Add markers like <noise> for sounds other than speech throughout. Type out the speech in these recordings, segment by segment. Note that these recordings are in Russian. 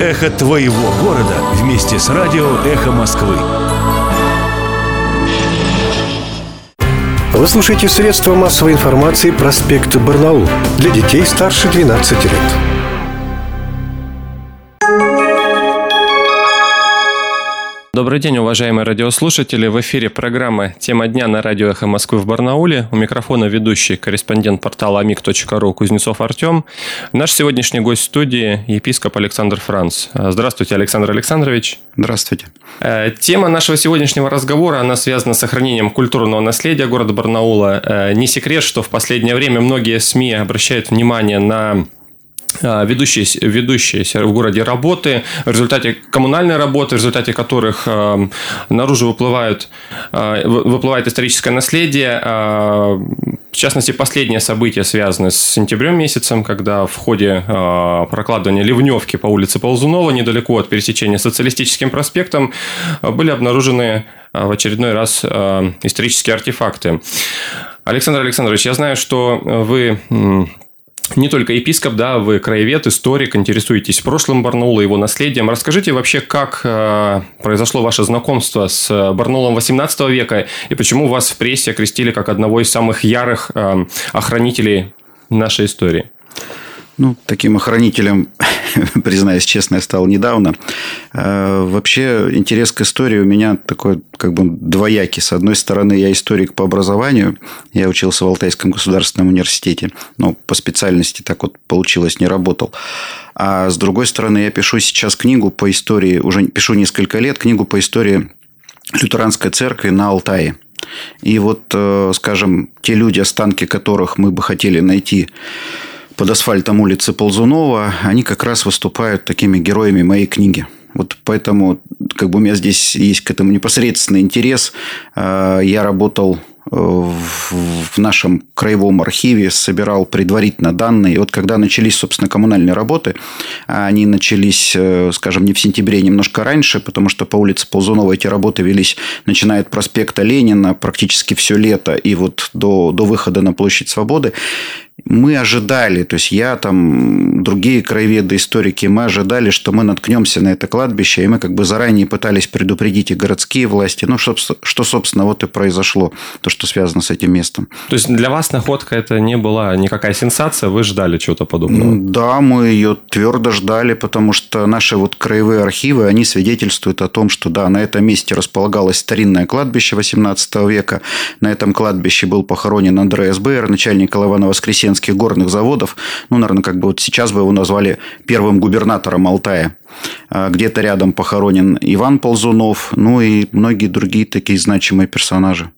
Эхо твоего города вместе с радио «Эхо Москвы». Вы слушаете средства массовой информации «Проспект Барнаул» для детей старше 12 лет. Добрый день, уважаемые радиослушатели. В эфире программа «Тема дня» на радио «Эхо Москвы» в Барнауле. У микрофона ведущий корреспондент портала amik.ru Кузнецов Артем. Наш сегодняшний гость в студии – епископ Александр Франц. Здравствуйте, Александр Александрович. Здравствуйте. Э, тема нашего сегодняшнего разговора, она связана с сохранением культурного наследия города Барнаула. Э, не секрет, что в последнее время многие СМИ обращают внимание на ведущие, ведущиеся в городе работы, в результате коммунальной работы, в результате которых э, наружу выплывают, э, выплывает историческое наследие. Э, в частности, последнее событие связано с сентябрем месяцем, когда в ходе э, прокладывания ливневки по улице Ползунова, недалеко от пересечения Социалистическим проспектом, были обнаружены э, в очередной раз э, исторические артефакты. Александр Александрович, я знаю, что вы не только епископ, да, вы краевед, историк, интересуетесь прошлым Барнаула, его наследием. Расскажите вообще, как э, произошло ваше знакомство с Барнаулом 18 века и почему вас в прессе окрестили как одного из самых ярых э, охранителей нашей истории? Ну, таким охранителем, <laughs> признаюсь честно, я стал недавно. Э, вообще, интерес к истории у меня такой, как бы, двоякий. С одной стороны, я историк по образованию. Я учился в Алтайском государственном университете. Но по специальности так вот получилось, не работал. А с другой стороны, я пишу сейчас книгу по истории, уже пишу несколько лет, книгу по истории лютеранской церкви на Алтае. И вот, э, скажем, те люди, останки которых мы бы хотели найти под асфальтом улицы Ползунова, они как раз выступают такими героями моей книги. Вот поэтому как бы у меня здесь есть к этому непосредственный интерес. А, я работал э, в нашем краевом архиве, собирал предварительно данные. И вот когда начались, собственно, коммунальные работы, они начались, э, скажем, не в сентябре, а немножко раньше, потому что по улице Ползунова эти работы велись, начиная от проспекта Ленина, практически все лето, и вот до, до выхода на площадь Свободы мы ожидали, то есть я там, другие краеведы, историки, мы ожидали, что мы наткнемся на это кладбище, и мы как бы заранее пытались предупредить и городские власти, ну, что, что собственно, вот и произошло, то, что связано с этим местом. То есть для вас находка это не была никакая сенсация, вы ждали чего-то подобного? Да, мы ее твердо ждали, потому что наши вот краевые архивы, они свидетельствуют о том, что да, на этом месте располагалось старинное кладбище 18 века, на этом кладбище был похоронен Андреас Бейер, начальник Ивано-Воскресенского Воскресенских горных заводов. Ну, наверное, как бы вот сейчас бы его назвали первым губернатором Алтая. А, где-то рядом похоронен Иван Ползунов, ну и многие другие такие значимые персонажи.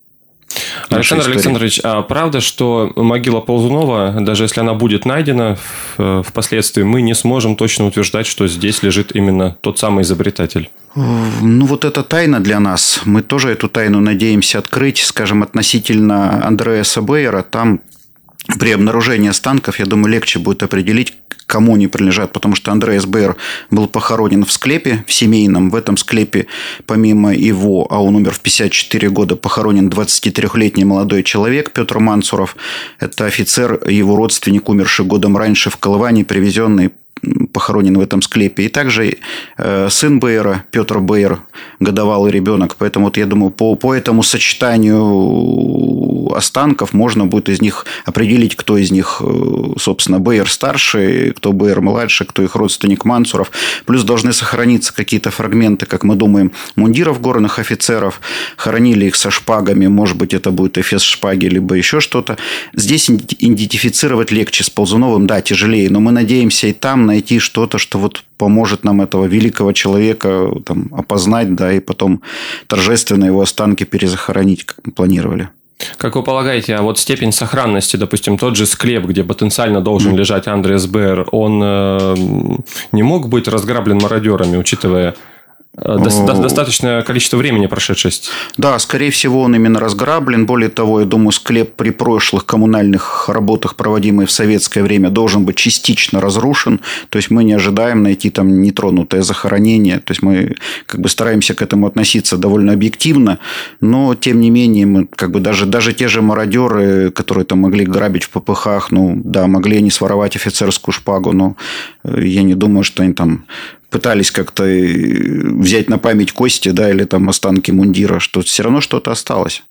Александр Александрович, а правда, что могила Ползунова, даже если она будет найдена впоследствии, мы не сможем точно утверждать, что здесь лежит именно тот самый изобретатель? Ну, вот это тайна для нас. Мы тоже эту тайну надеемся открыть. Скажем, относительно Андреаса Бейера, там при обнаружении останков, я думаю, легче будет определить, кому они принадлежат, потому что Андреас Бейер был похоронен в склепе, в семейном. В этом склепе, помимо его, а он умер в 54 года, похоронен 23-летний молодой человек Петр Мансуров. Это офицер, его родственник, умерший годом раньше в Колыване, привезенный похоронен в этом склепе. И также э, сын Бейера, Петр Бейер, годовалый ребенок. Поэтому вот я думаю, по, по этому сочетанию останков можно будет из них определить, кто из них, э, собственно, Бейер старший, кто Бейер младший, кто их родственник Мансуров. Плюс должны сохраниться какие-то фрагменты, как мы думаем, мундиров горных офицеров. Хоронили их со шпагами, может быть, это будет эфес шпаги, либо еще что-то. Здесь идентифицировать легче с Ползуновым, да, тяжелее, но мы надеемся и там найти что-то, что вот поможет нам этого великого человека там, опознать, да, и потом торжественно его останки перезахоронить, как мы планировали. Как вы полагаете, а вот степень сохранности, допустим, тот же склеп, где потенциально должен лежать Андреас Бэр, он э, не мог быть разграблен мародерами, учитывая Э, достаточное количество времени прошедшесть. Да, скорее всего, он именно разграблен. Более того, я думаю, склеп при прошлых коммунальных работах, проводимых в советское время, должен быть частично разрушен. То есть мы не ожидаем найти там нетронутое захоронение. То есть мы как бы стараемся к этому относиться довольно объективно, но тем не менее мы как бы даже даже те же мародеры, которые там могли грабить в ППХ, ну да, могли они своровать офицерскую шпагу, но э, я не думаю, что они там пытались как-то взять на память кости, да, или там останки мундира, что все равно что-то осталось.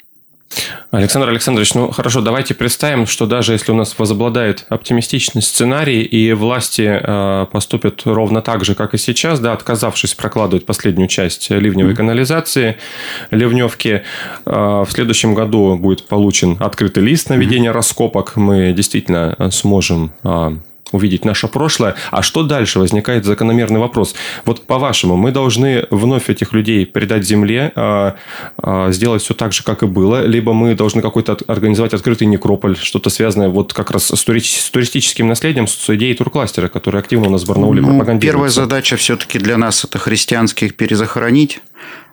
Александр Александрович, ну хорошо, давайте представим, что даже если у нас возобладает оптимистичный сценарий и власти э, поступят ровно так же, как и сейчас, да, отказавшись прокладывать последнюю часть ливневой канализации, ливневки, э, в следующем году будет получен открытый лист на ведение раскопок, мы действительно сможем э, увидеть наше прошлое. А что дальше? Возникает закономерный вопрос. Вот по-вашему, мы должны вновь этих людей предать земле, а, а, сделать все так же, как и было, либо мы должны какой-то организовать открытый некрополь, что-то связанное вот как раз с, туристическим наследием, с идеей туркластера, который активно у нас в Барнауле ну, пропагандируется. Первая задача все-таки для нас это христианских перезахоронить,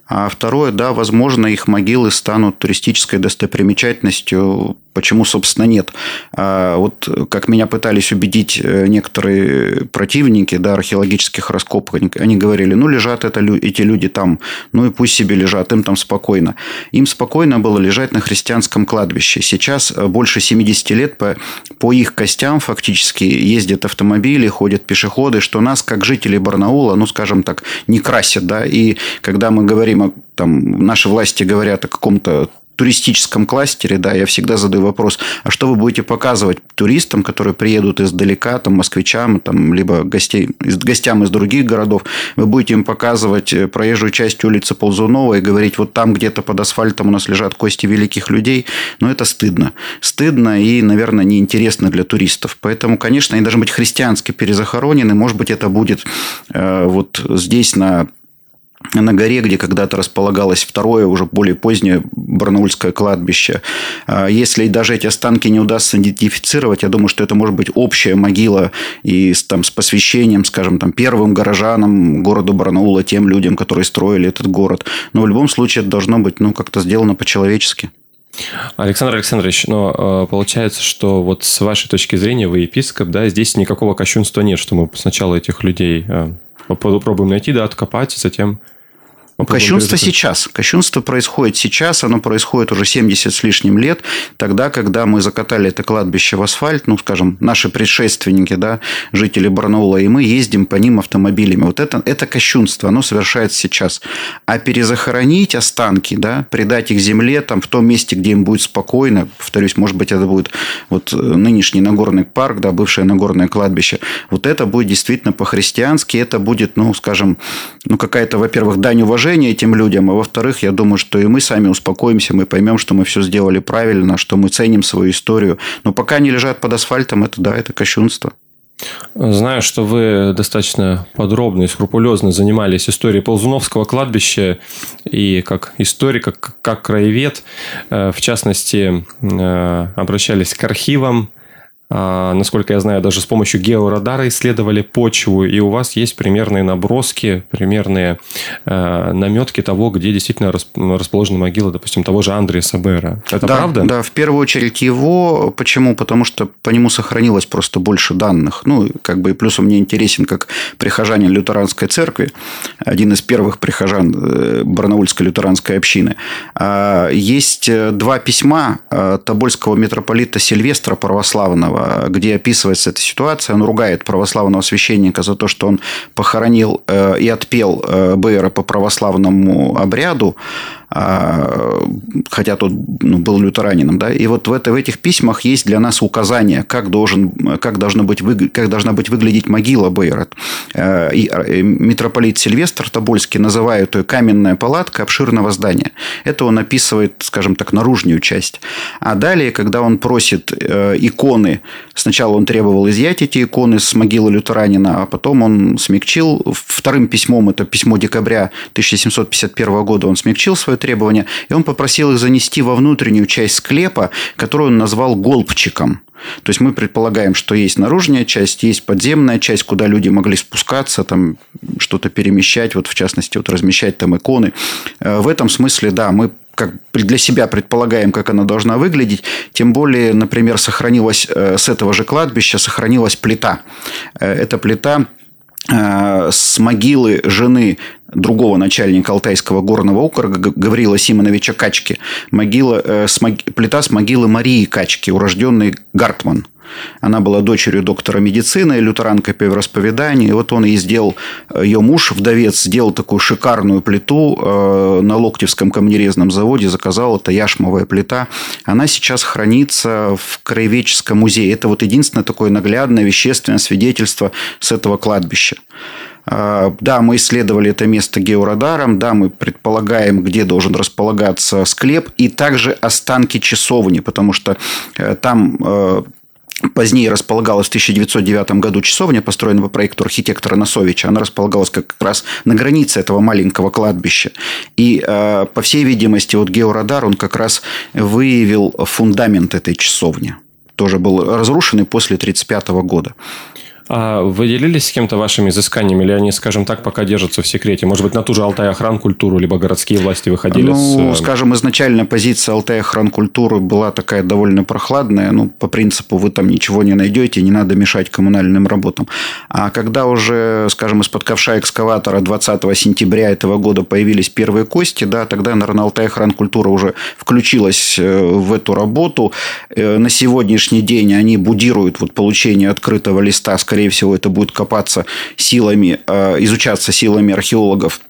а второе, да, возможно, их могилы станут туристической достопримечательностью Почему, собственно, нет? А вот как меня пытались убедить э, некоторые противники да, археологических раскопок, они, говорили, ну, лежат это, эти люди там, ну и пусть себе лежат, им там спокойно. Им спокойно было лежать на христианском кладбище. Сейчас э, больше 70 лет по, по их костям фактически ездят автомобили, ходят пешеходы, что нас, как жителей Барнаула, ну, скажем так, не красят. Да? И когда мы говорим, там, наши власти говорят о каком-то туристическом кластере, да, я всегда задаю вопрос, а что вы будете показывать туристам, которые приедут издалека, там, москвичам, там, либо гостей, гостям из других городов, вы будете им показывать э, проезжую часть улицы Ползунова и говорить, вот там где-то под асфальтом у нас лежат кости великих людей, но это стыдно. Стыдно и, наверное, неинтересно для туристов. Поэтому, конечно, они должны быть христиански перезахоронены, может быть, это будет э, вот здесь на на горе, где когда-то располагалось второе, уже более позднее Барнаульское кладбище. А если даже эти останки не удастся идентифицировать, я думаю, что это может быть общая могила и с, там, с посвящением, скажем, там, первым горожанам города Барнаула, тем людям, которые строили этот город. Но в любом случае это должно быть ну, как-то сделано по-человечески. Александр Александрович, но э, получается, что вот с вашей точки зрения, вы епископ, да, здесь никакого кощунства нет, что мы сначала этих людей э, попробуем найти, да, откопать, затем кощунство сейчас. Кощунство происходит сейчас, оно происходит уже 70 с лишним лет, тогда, когда мы закатали это кладбище в асфальт, ну, скажем, наши предшественники, да, жители Барнаула, и мы ездим по ним автомобилями. Вот это, это кощунство, оно совершается сейчас. А перезахоронить останки, да, придать их земле, там, в том месте, где им будет спокойно, повторюсь, может быть, это будет вот э, нынешний Нагорный парк, да, бывшее Нагорное кладбище, вот это будет действительно по-христиански, это будет, ну, скажем, ну, какая-то, во-первых, дань уважения уважение этим людям, а во-вторых, я думаю, что и мы сами успокоимся, мы поймем, что мы все сделали правильно, что мы ценим свою историю. Но пока они лежат под асфальтом, это да, это кощунство. Знаю, что вы достаточно подробно и скрупулезно занимались историей Ползуновского кладбища и как историк, как, как краевед, э, в частности, э, обращались к архивам насколько я знаю, даже с помощью георадара исследовали почву, и у вас есть примерные наброски, примерные э, наметки того, где действительно расположена могила, допустим, того же Андрея Сабера. Это да, правда? Да, в первую очередь его. Почему? Потому что по нему сохранилось просто больше данных. Ну, как бы и плюс он мне интересен как прихожанин лютеранской церкви, один из первых прихожан э, Барнаульской лютеранской общины. А, есть э, два письма Тобольского митрополита Сильвестра православного, где описывается эта ситуация. Он ругает православного священника за то, что он похоронил э, и отпел э, Бейера по православному обряду, хотя тот ну, был лютеранином, да, и вот в, это, в этих письмах есть для нас указания, как, должен, как, должна, быть, как должна быть выглядеть могила Бейра. Э, и митрополит Сильвестр Тобольский называет ее каменная палатка обширного здания. Это он описывает, скажем так, наружную часть. А далее, когда он просит иконы Сначала он требовал изъять эти иконы с могилы лютеранина, а потом он смягчил. Вторым письмом, это письмо декабря 1751 года, он смягчил свое требование, и он попросил их занести во внутреннюю часть склепа, которую он назвал голбчиком. То есть мы предполагаем, что есть наружная часть, есть подземная часть, куда люди могли спускаться, там что-то перемещать, вот в частности, вот размещать там иконы. Э, в этом смысле, да, мы как для себя предполагаем, как она должна выглядеть. Тем более, например, сохранилась э, с этого же кладбища сохранилась плита. Э, эта плита с могилы жены другого начальника Алтайского горного округа Гаврила Симоновича Качки. Могила, с, плита с могилы Марии Качки, урожденной Гартман – Она была дочерью доктора медицины, лютеранка по вероисповеданию. И вот он ей сделал, ее муж, вдовец, сделал такую шикарную плиту э, на Локтевском камнерезном заводе, заказал, это яшмовая плита. Она сейчас хранится в Краеведческом музее. Это вот единственное такое наглядное вещественное свидетельство с этого кладбища. А, да, мы исследовали это место георадаром, да, мы предполагаем, где должен располагаться склеп, и также останки часовни, потому что э, там э, Позднее располагалась в 1909 году часовня, построенная по проекту архитектора Носовича. Она располагалась как раз на границе этого маленького кладбища. И, э, по всей видимости, вот георадар, он как раз выявил фундамент этой часовни. Тоже был разрушенный после 1935 года. А вы делились с кем-то вашими изысканиями, или они, скажем так, пока держатся в секрете? Может быть, на ту же Алтай охран культуру, либо городские власти выходили ну, с... скажем, изначально позиция Алтай охран культуры была такая довольно прохладная. Ну, по принципу, вы там ничего не найдете, не надо мешать коммунальным работам. А когда уже, скажем, из-под ковша экскаватора 20 сентября этого года появились первые кости, да, тогда, наверное, Алтай охран культуры уже включилась э, в эту работу. Э, на сегодняшний день они будируют вот получение открытого листа, скорее скорее всего, это будет копаться силами, э, изучаться силами археологов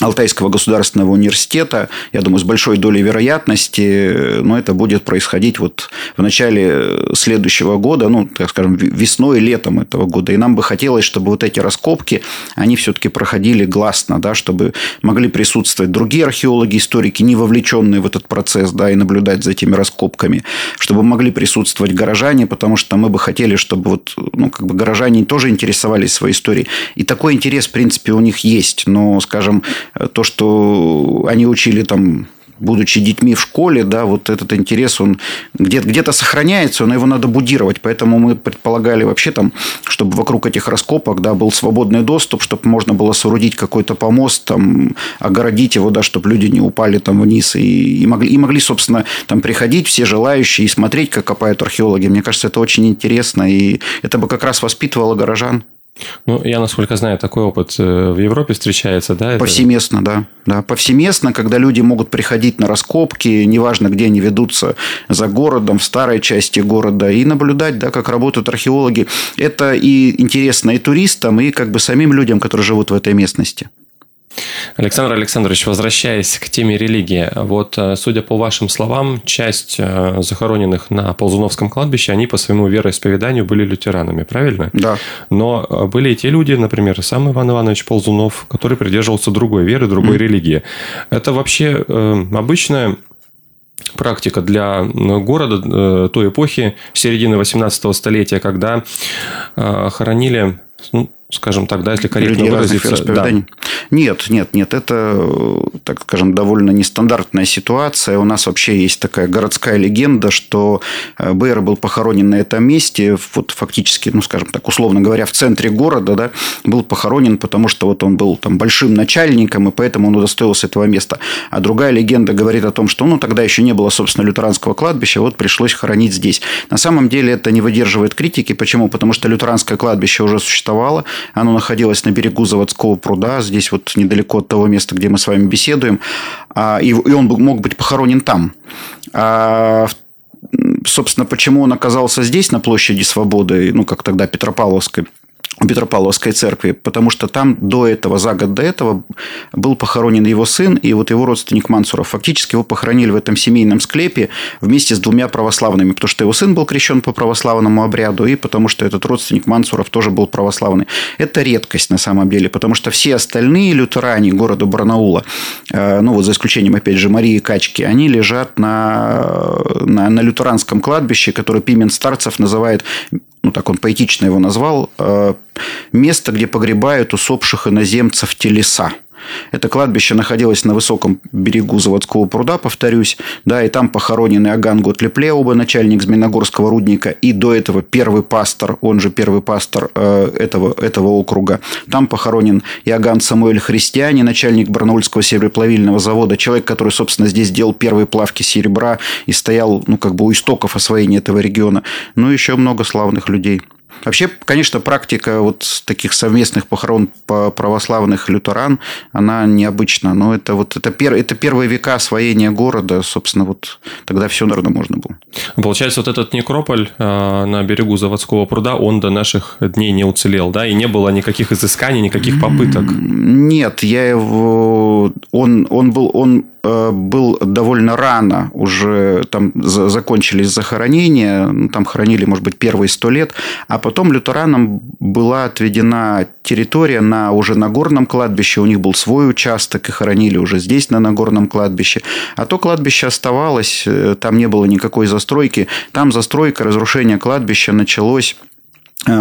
Алтайского государственного университета, я думаю, с большой долей вероятности, но это будет происходить вот в начале следующего года, ну, так скажем, весной, летом этого года. И нам бы хотелось, чтобы вот эти раскопки, они все-таки проходили гласно, да, чтобы могли присутствовать другие археологи, историки, не вовлеченные в этот процесс, да, и наблюдать за этими раскопками, чтобы могли присутствовать горожане, потому что мы бы хотели, чтобы вот, ну, как бы горожане тоже интересовались своей историей. И такой интерес, в принципе, у них есть, но, скажем, то, что они учили там будучи детьми в школе, да, вот этот интерес, он где-то, где сохраняется, но его надо будировать. Поэтому мы предполагали вообще там, чтобы вокруг этих раскопок, да, был свободный доступ, чтобы можно было соорудить какой-то помост, там, огородить его, да, чтобы люди не упали там вниз и, и, могли, и могли, собственно, там приходить все желающие и смотреть, как копают археологи. Мне кажется, это очень интересно, и это бы как раз воспитывало горожан. Ну, я, насколько знаю, такой опыт э, в Европе встречается, да? Повсеместно, это... да. да. Повсеместно, когда люди могут приходить на раскопки, неважно, где они ведутся, за городом, в старой части города, и наблюдать, да, как работают археологи. Это и интересно и туристам, и как бы самим людям, которые живут в этой местности. Александр Александрович, возвращаясь к теме религии, вот, э, судя по вашим словам, часть э, захороненных на Ползуновском кладбище, они по своему вероисповеданию были лютеранами, правильно? Да. Но э, были и те люди, например, сам Иван Иванович Ползунов, который придерживался другой веры, другой mm. религии. Это вообще э, обычная практика для города той эпохи, середины 18 столетия, когда хоронили ну, скажем так, да, если корректно выразиться. Да. Нет, нет, нет, это, так скажем, довольно нестандартная ситуация. У нас вообще есть такая городская легенда, что э, Бейер был похоронен на этом месте, вот фактически, ну, скажем так, условно говоря, в центре города, да, был похоронен, потому что вот он был там большим начальником, и поэтому он удостоился этого места. А другая легенда говорит о том, что, ну, тогда еще не было, собственно, лютеранского кладбища, вот пришлось хоронить здесь. На самом деле это не выдерживает критики. Почему? Потому что лютеранское кладбище уже существовало, оно находилось на берегу заводского пруда, здесь вот недалеко от того места, где мы с вами беседуем. А, и он мог быть похоронен там. А собственно, почему он оказался здесь, на площади Свободы, ну, как тогда Петропавловской, Петропавловской церкви, потому что там до этого, за год до этого, был похоронен его сын и вот его родственник Мансуров. Фактически его похоронили в этом семейном склепе вместе с двумя православными, потому что его сын был крещен по православному обряду и потому что этот родственник Мансуров тоже был православный. Это редкость на самом деле, потому что все остальные лютеране города Барнаула, э, ну вот за исключением, опять же, Марии Качки, они лежат на, на, на лютеранском кладбище, которое Пимен Старцев называет ну так он поэтично его назвал, э, место, где погребают усопших иноземцев телеса. Это кладбище находилось на высоком берегу заводского пруда, повторюсь, да, и там похоронены Аган Готлеплеуба, начальник Змеиногорского рудника, и до этого первый пастор, он же первый пастор э, этого, этого округа. Там похоронен Иоганн Самуэль Христиане, начальник Барнаульского сереброплавильного завода, человек, который, собственно, здесь делал первые плавки серебра и стоял, ну, как бы у истоков освоения этого региона. Ну, еще много славных людей. Вообще, конечно, практика вот таких совместных похорон по православных лютеран, она необычна. Но это вот это, пер, это первые века освоения города, собственно, вот тогда все, наверное, можно было. Получается, вот этот некрополь э, на берегу заводского пруда, он до наших дней не уцелел, да, и не было никаких изысканий, никаких попыток. Нет, я его, он, он был, он был довольно рано уже там закончились захоронения, ну, там хоронили, может быть, первые сто лет, а потом лютеранам была отведена территория на уже на горном кладбище, у них был свой участок, и хоронили уже здесь, на Нагорном кладбище. А то кладбище оставалось, э, там не было никакой застройки. Там застройка, разрушение кладбища началось Э,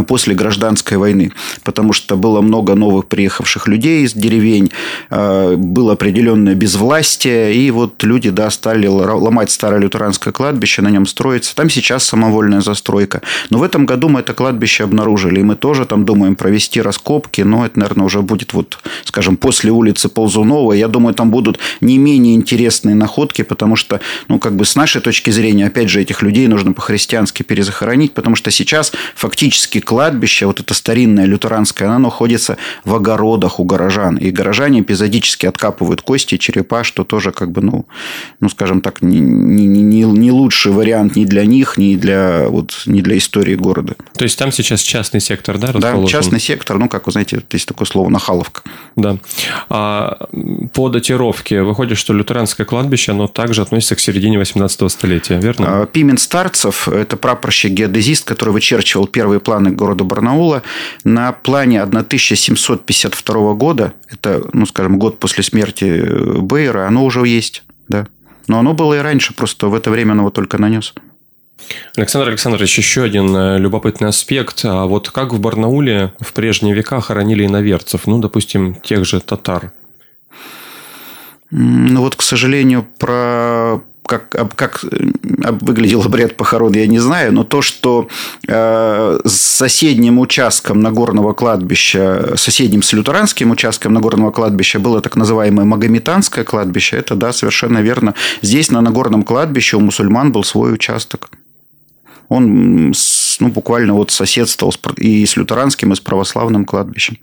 после гражданской войны, потому что было много новых приехавших людей из деревень, э, было определенное безвластие, и вот люди да, стали ломать старое лютеранское кладбище, на нем строиться. Там сейчас самовольная застройка. Но в этом году мы это кладбище обнаружили, и мы тоже там думаем провести раскопки, но это, наверное, уже будет, вот, скажем, после улицы Ползунова. Я думаю, там будут не менее интересные находки, потому что, ну, как бы с нашей точки зрения, опять же, этих людей нужно по-христиански перезахоронить, потому что сейчас фактически практически кладбище, вот это старинное лютеранское, оно находится в огородах у горожан. И горожане эпизодически откапывают кости, черепа, что тоже как бы, ну, ну скажем так, не, не, не, не лучший вариант ни для них, ни для, вот, ни для истории города. То есть, там сейчас частный сектор, да, расположен? Да, частный сектор, ну, как вы знаете, есть такое слово «нахаловка». Да. А по датировке выходит, что лютеранское кладбище, оно также относится к середине 18 столетия, верно? А, Пимен Старцев – это прапорщик-геодезист, который вычерчивал первые планы планы города Барнаула. На плане 1752 года, это, ну, скажем, год после смерти э, Бейера, оно уже есть, да. Но оно было и раньше, просто в это время оно его только нанес. Александр Александрович, еще один э, любопытный аспект. А вот как в Барнауле в прежние века хоронили иноверцев, ну, допустим, тех же татар? Ну, вот, к сожалению, про как, как э, выглядел обряд похорон, я не знаю, но то, что э, с соседним участком Нагорного кладбища, соседним с лютеранским участком Нагорного кладбища было так называемое Магометанское кладбище, это да, совершенно верно. Здесь на Нагорном кладбище у мусульман был свой участок. Он ну, буквально вот соседствовал и с лютеранским, и с православным кладбищем.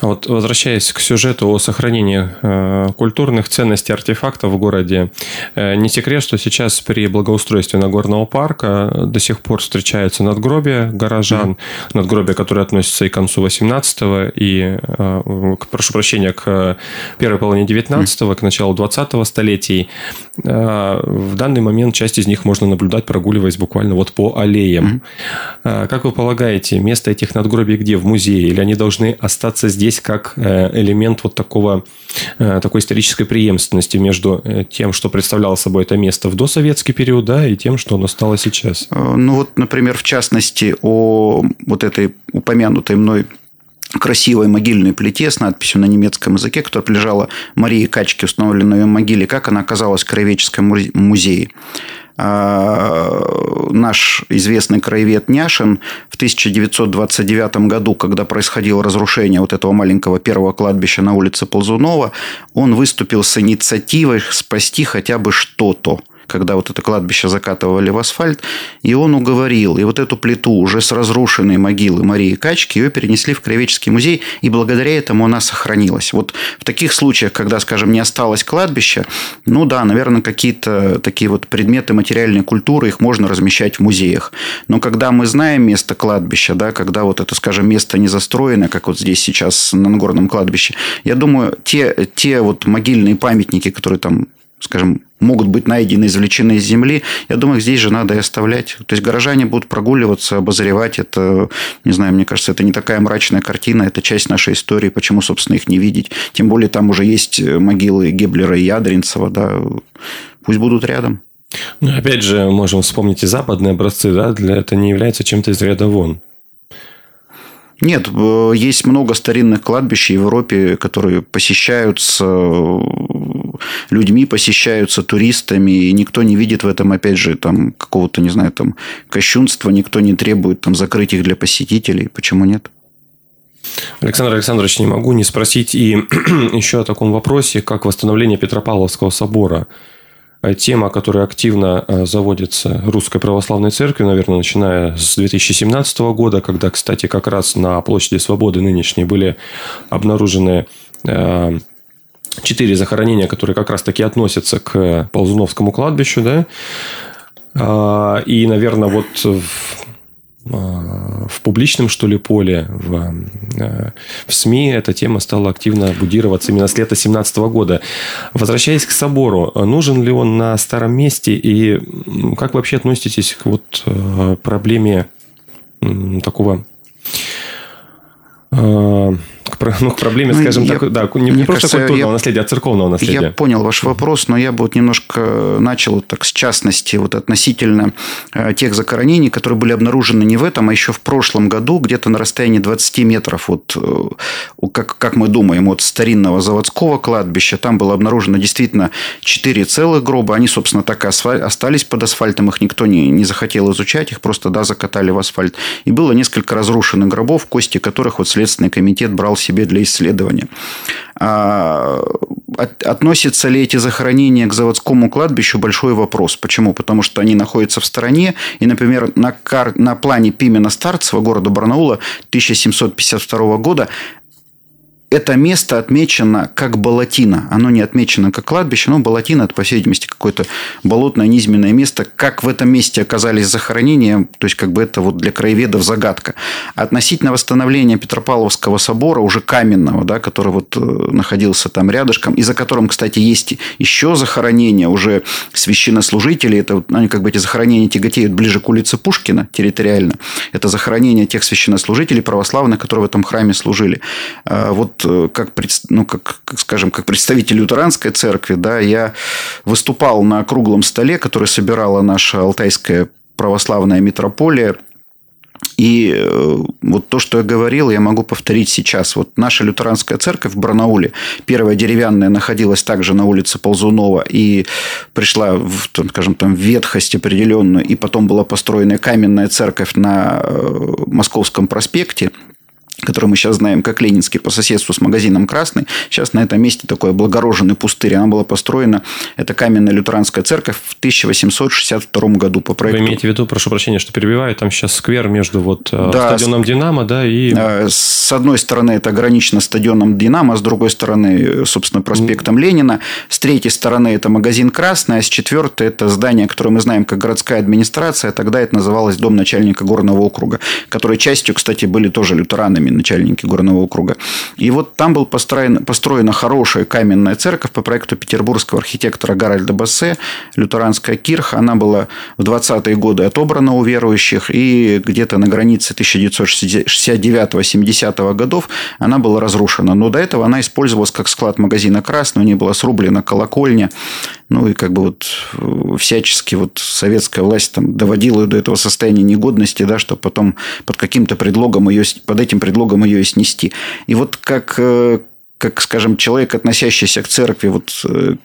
Вот возвращаясь к сюжету о сохранении э, культурных ценностей артефактов в городе, э, не секрет, что сейчас при благоустройстве Нагорного парка до сих пор встречаются надгробия горожан, mm-hmm. надгробия, которые относятся и к концу 18-го, и, э, прошу прощения, к первой половине 19-го, mm-hmm. к началу 20-го столетий. В данный момент часть из них можно наблюдать, прогуливаясь буквально вот по аллеям. Mm-hmm. Как вы полагаете, место этих надгробий где? В музее? Или они должны остаться является здесь как э, элемент вот такого, э, такой исторической преемственности между э, тем, что представляло собой это место в досоветский период, да, и тем, что оно стало сейчас. Ну вот, например, в частности, о вот этой упомянутой мной красивой могильной плите с надписью на немецком языке, которая лежала Марии Качки, установленной в могиле, как она оказалась в Краеведческом музее. А, наш известный краевед Няшин в 1929 году, когда происходило разрушение вот этого маленького первого кладбища на улице Ползунова, он выступил с инициативой спасти хотя бы что-то – когда вот это кладбище закатывали в асфальт, и он уговорил, и вот эту плиту уже с разрушенной могилы Марии Качки, ее перенесли в Кривеческий музей, и благодаря этому она сохранилась. Вот в таких случаях, когда, скажем, не осталось кладбища, ну да, наверное, какие-то такие вот предметы материальной культуры, их можно размещать в музеях. Но когда мы знаем место кладбища, да, когда вот это, скажем, место не застроено, как вот здесь сейчас на Нагорном кладбище, я думаю, те, те вот могильные памятники, которые там скажем, могут быть найдены, извлечены из земли, я думаю, здесь же надо и оставлять. То есть горожане будут прогуливаться, обозревать это. Не знаю, мне кажется, это не такая мрачная картина, это часть нашей истории, почему, собственно, их не видеть. Тем более там уже есть могилы Геблера и Ядринцева, да, пусть будут рядом. Ну, опять же, можем вспомнить и западные образцы, да, для это не является чем-то из ряда вон. Нет, э, есть много старинных кладбищ в Европе, которые посещаются людьми, посещаются туристами, и никто не видит в этом, опять же, там, какого-то, не знаю, там, кощунства, никто не требует там, закрыть их для посетителей. Почему нет? Александр Александрович, не могу не спросить и <clears throat> еще о таком вопросе, как восстановление Петропавловского собора. Э, тема, которая активно э, заводится Русской Православной Церковью, наверное, начиная с 2017 года, когда, кстати, как раз на площади Свободы нынешней были обнаружены э, четыре захоронения, которые как раз таки относятся к Ползуновскому кладбищу, да, А, и, наверное, вот а, в публичном, что ли, поле, в, а, в СМИ эта тема стала активно будироваться именно с лета 2017 года. Возвращаясь к собору, нужен ли он на старом месте и как вы вообще относитесь к вот проблеме такого ну, к проблеме, ну, скажем я, так, да, не, не просто кажется, культурного я, наследия, а церковного наследия. Я понял ваш вопрос, но я бы вот немножко начал так с частности вот относительно э, тех захоронений, которые были обнаружены не в этом, а еще в прошлом году, где-то на расстоянии 20 метров от, э, как, как мы думаем, от старинного заводского кладбища. Там было обнаружено действительно 4 целых гроба. Они, собственно, так и остались под асфальтом. Их никто не, не захотел изучать. Их просто, да, закатали в асфальт. И было несколько разрушенных гробов, кости которых вот Следственный комитет брал себе для исследования. А, относятся ли эти захоронения к заводскому кладбищу – большой вопрос. Почему? Потому что они находятся в стороне. И, например, на, кар... на плане Пимена Старцева, города Барнаула 1752 года это место отмечено как болотина. Оно не отмечено как кладбище, но болотина – это, по всей видимости, какое-то болотное низменное место. Как в этом месте оказались захоронения, то есть, как бы это вот для краеведов загадка. Относительно восстановления Петропавловского собора, уже каменного, да, который вот э, находился там рядышком, и за которым, кстати, есть еще захоронения уже священнослужителей. Это, они как бы эти захоронения тяготеют ближе к улице Пушкина территориально. Это захоронения тех священнослужителей православных, которые в этом храме служили. А вот Э, как, ну, как, скажем, как представитель лютеранской церкви, да, я выступал на круглом столе, который собирала наша алтайская православная митрополия. И э, вот то, что я говорил, я могу повторить сейчас. Вот наша лютеранская церковь в Барнауле, первая деревянная, находилась также на улице Ползунова и пришла, в, там, скажем, там, ветхость определенную, и потом была построена каменная церковь на э, Московском проспекте, который мы сейчас знаем как Ленинский по соседству с магазином «Красный». Сейчас на этом месте такой облагороженный пустырь. Она была построена, это каменная лютеранская церковь в 1862 году по проекту. Вы имеете в виду, прошу прощения, что перебиваю, там сейчас сквер между вот э, да, стадионом «Динамо», да, и... Э, с одной стороны, это ограничено стадионом «Динамо», с другой стороны, собственно, проспектом Ленина. С третьей стороны, это магазин «Красный», а с четвертой, это здание, которое мы знаем как городская администрация. Тогда это называлось Дом начальника горного округа, которые частью, кстати, были тоже лютеранами начальники горного округа. И вот там был построен, построена хорошая каменная церковь по проекту петербургского архитектора Гарольда Бассе, лютеранская кирха. Она была в 20-е годы отобрана у верующих, и где-то на границе 1969-70 годов она была разрушена. Но до этого она использовалась как склад магазина «Красный», у нее была срублена колокольня, ну, и как бы вот э, всячески вот советская власть там доводила ее до этого состояния негодности, да, чтобы потом под каким-то предлогом ее, под этим предлогом ее и снести. И вот как, э, как, скажем, человек, относящийся к церкви, вот э,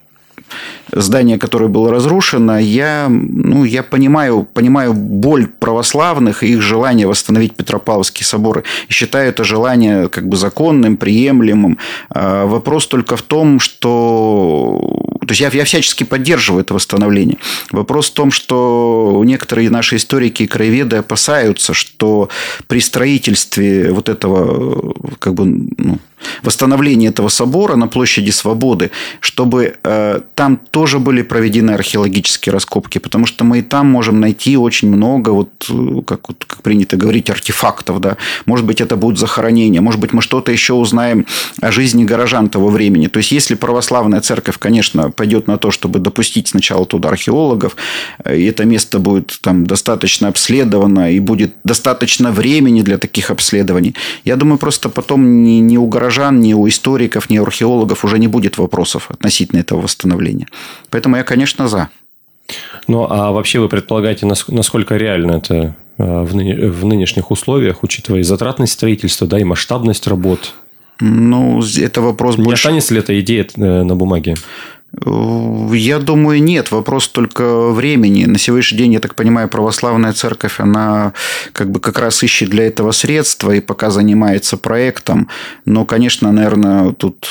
здание, которое было разрушено, я, ну, я понимаю, понимаю боль православных и их желание восстановить Петропавловский собор. И считаю это желание как бы законным, приемлемым. А вопрос только в том, что то есть я, я всячески поддерживаю это восстановление. Вопрос в том, что некоторые наши историки и краеведы опасаются, что при строительстве вот этого как бы, ну, восстановления этого собора на площади Свободы, чтобы э, там тоже были проведены археологические раскопки, потому что мы и там можем найти очень много, вот, э, как, вот, как принято говорить, артефактов. Да? Может быть, это будут захоронения, может быть, мы что-то еще узнаем о жизни горожан того времени. То есть, если православная церковь, конечно, пойдет на то, чтобы допустить сначала туда археологов, э, и это место будет там достаточно обследовано, и будет достаточно времени для таких обследований, я думаю, просто потом не, не у горожан, не у историков, не у археологов уже не будет вопросов относительно этого восстановления. Поэтому я, конечно, за. Ну, а вообще вы предполагаете, насколько реально это э, в, ны... в нынешних условиях, учитывая и затратность строительства, да, и масштабность работ? Ну, это вопрос Не больше... останется ли эта идея э, на бумаге? Я думаю, нет. Вопрос только времени. На сегодняшний день, я так понимаю, православная церковь, она как бы как раз ищет для этого средства и пока занимается проектом. Но, конечно, наверное, тут,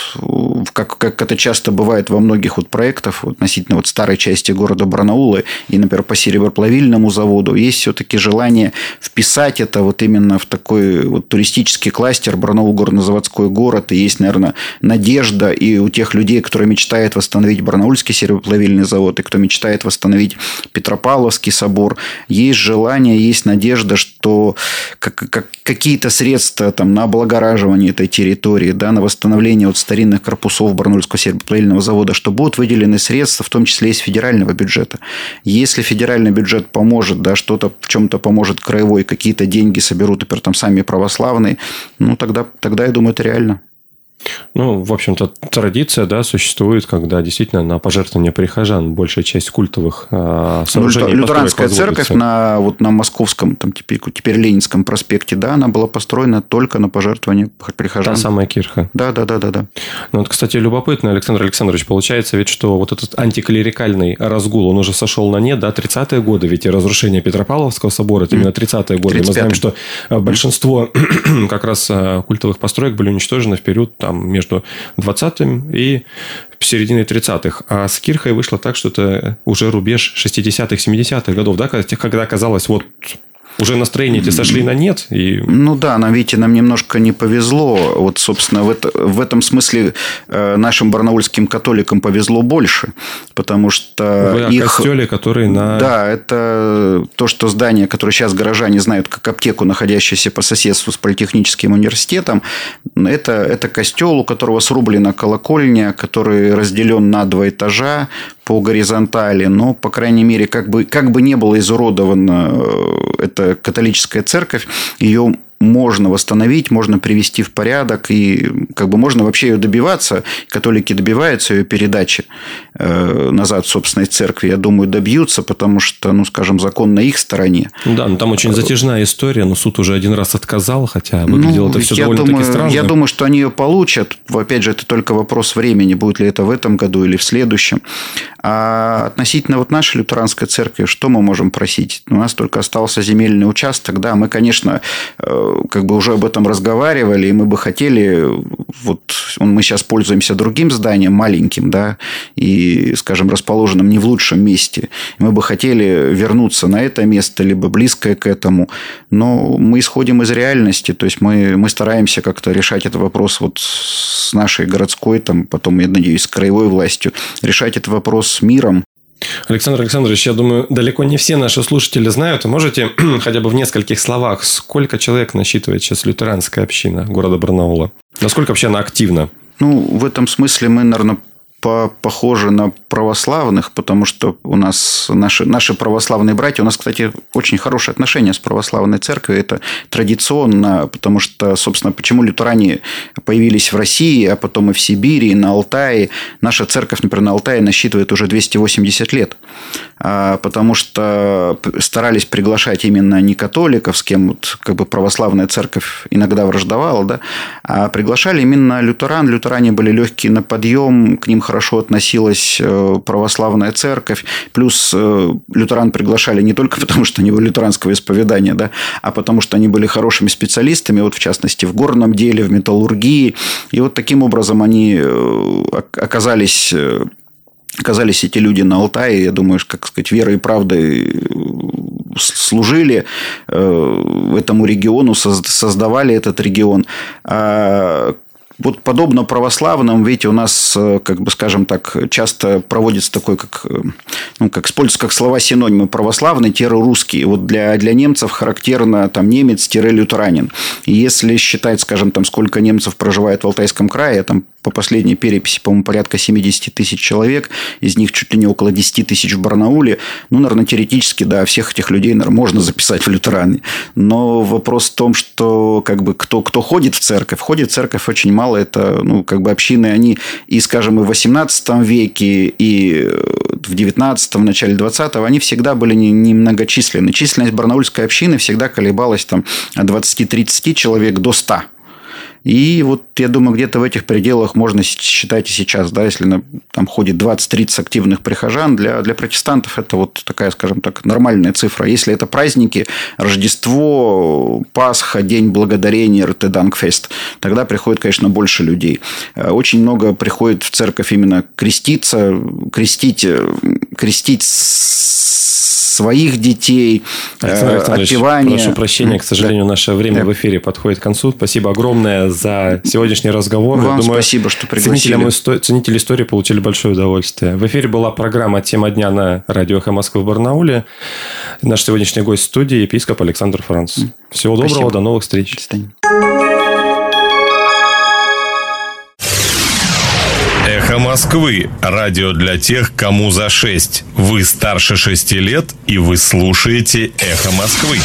как, как это часто бывает во многих вот проектах относительно вот старой части города Барнаула и, например, по сереброплавильному заводу, есть все-таки желание вписать это вот именно в такой вот туристический кластер Барнаул горнозаводской город. И есть, наверное, надежда и у тех людей, которые мечтают восстановить восстановить Барнаульский сереброплавильный завод, и кто мечтает восстановить Петропавловский собор. Есть желание, есть надежда, что как, как, какие-то средства там, на облагораживание этой территории, да, на восстановление вот старинных корпусов Барнаульского сереброплавильного завода, что будут выделены средства, в том числе из федерального бюджета. Если федеральный бюджет поможет, да, что-то в чем-то поможет краевой, какие-то деньги соберут, например, там сами православные, ну, тогда, тогда я думаю, это реально. Ну, в общем-то, традиция, да, существует, когда действительно на пожертвование прихожан большая часть культовых э, сооружений... Ну, лютеранская церковь на, вот, на московском, там, теперь, теперь Ленинском проспекте, да, она была построена только на пожертвование прихожан. Та самая кирха. Да, да, да, да, да. Ну, вот, кстати, любопытно, Александр Александрович, получается ведь, что вот этот антиклерикальный разгул, он уже сошел на нет, да, 30-е годы, ведь и разрушение Петропавловского собора, это именно 30-е годы. Мы знаем, что большинство <clears throat> как раз а, культовых построек были уничтожены в период там, между 20-м и серединой 30-х. А с Кирхой вышло так, что это уже рубеж 60-х, 70-х годов, да, когда казалось, вот уже настроения эти сошли на нет. И... Ну да, нам, видите, нам немножко не повезло. Вот, собственно, в, это, в этом смысле э, нашим барнаульским католикам повезло больше, потому что Вы их... костеле, который на... Да, это то, что здание, которое сейчас горожане знают как аптеку, находящееся по соседству с политехническим университетом, это, это костел, у которого срублена колокольня, который разделен на два этажа, по горизонтали, но, по крайней мере, как бы, как бы не было изуродована э, эта католическая церковь, ее можно восстановить, можно привести в порядок, и как бы можно вообще ее добиваться. Католики добиваются ее передачи э, назад в собственной церкви. Я думаю, добьются, потому что, ну, скажем, закон на их стороне. Да, но там очень затяжная история, но суд уже один раз отказал, хотя выглядело ну, это все довольно-таки странно. Я думаю, что они ее получат. Опять же, это только вопрос времени, будет ли это в этом году или в следующем. А относительно вот нашей лютеранской церкви, что мы можем просить? У нас только остался земельный участок. Да, мы, конечно, э, как бы уже об этом разговаривали, и мы бы хотели, вот мы сейчас пользуемся другим зданием, маленьким, да, и, скажем, расположенным не в лучшем месте. Мы бы хотели вернуться на это место, либо близкое к этому, но мы исходим из реальности, то есть мы, мы стараемся как-то решать этот вопрос вот с нашей городской, там, потом, я надеюсь, с краевой властью, решать этот вопрос с миром, Александр Александрович, я думаю, далеко не все наши слушатели знают. Можете <clears throat> хотя бы в нескольких словах, сколько человек насчитывает сейчас лютеранская община города Барнаула? Насколько вообще она активна? Ну, в этом смысле мы, наверное, по похожи на православных, потому что у нас наши, наши православные братья, у нас, кстати, очень хорошие отношения с православной церковью, это традиционно, потому что, собственно, почему лютеране появились в России, а потом и в Сибири, и на Алтае. Наша церковь, например, на Алтае насчитывает уже 280 лет, а, потому что старались приглашать именно не католиков, с кем вот, как бы православная церковь иногда враждовала, да, а приглашали именно лютеран. Лютеране были легкие на подъем, к ним хорошо относилась э, православная церковь. Плюс э, лютеран приглашали не только <laughs> потому, что они были лютеранского исповедания, да, а потому что они были хорошими специалистами, вот в частности в горном деле, в металлургии. И вот таким образом они э, оказались оказались эти люди на Алтае, я думаю, как сказать, верой и правдой служили этому региону, создавали этот регион. А вот подобно православным, видите, у нас, э, как бы скажем так, часто проводится такой, как, э, ну, как используются как слова синонимы православный-русский. Вот для, для немцев характерно там немец-лютеранин. И если считать, скажем, там, сколько немцев проживает в Алтайском крае, там по последней переписи, по-моему, порядка 70 тысяч человек, из них чуть ли не около 10 тысяч в Барнауле. Ну, наверное, теоретически, да, всех этих людей, наверное, можно записать в лютераны. Но вопрос в том, что как бы кто, кто ходит в церковь, ходит в церковь очень мало. Это, ну, как бы общины, они и, скажем, и в 18 веке, и в 19 в начале 20-го, они всегда были немногочисленны. Не Численность барнаульской общины всегда колебалась там от 20-30 человек до 100 и вот я думаю, где-то в этих пределах можно считать и сейчас, да, если на, там ходит 20-30 активных прихожан, для, для протестантов это вот такая, скажем так, нормальная цифра. Если это праздники, Рождество, Пасха, День Благодарения, Ртедангфест, тогда приходит, конечно, больше людей. Э, очень много приходит в церковь именно креститься, крестить, крестить своих детей, Александр отпевание. Прошу прощения, к сожалению, наше время да. в эфире подходит к концу. Спасибо огромное за сегодняшний разговор. Вам Думаю, спасибо, что пригласили. Ценители истории получили большое удовольствие. В эфире была программа «Тема дня» на радио «Эхо Москвы» в Барнауле. Наш сегодняшний гость в студии – епископ Александр Франц. Всего доброго, спасибо. до новых встреч. До свидания. Москвы. Радио для тех, кому за 6. Вы старше 6 лет, и вы слушаете Эхо Москвы.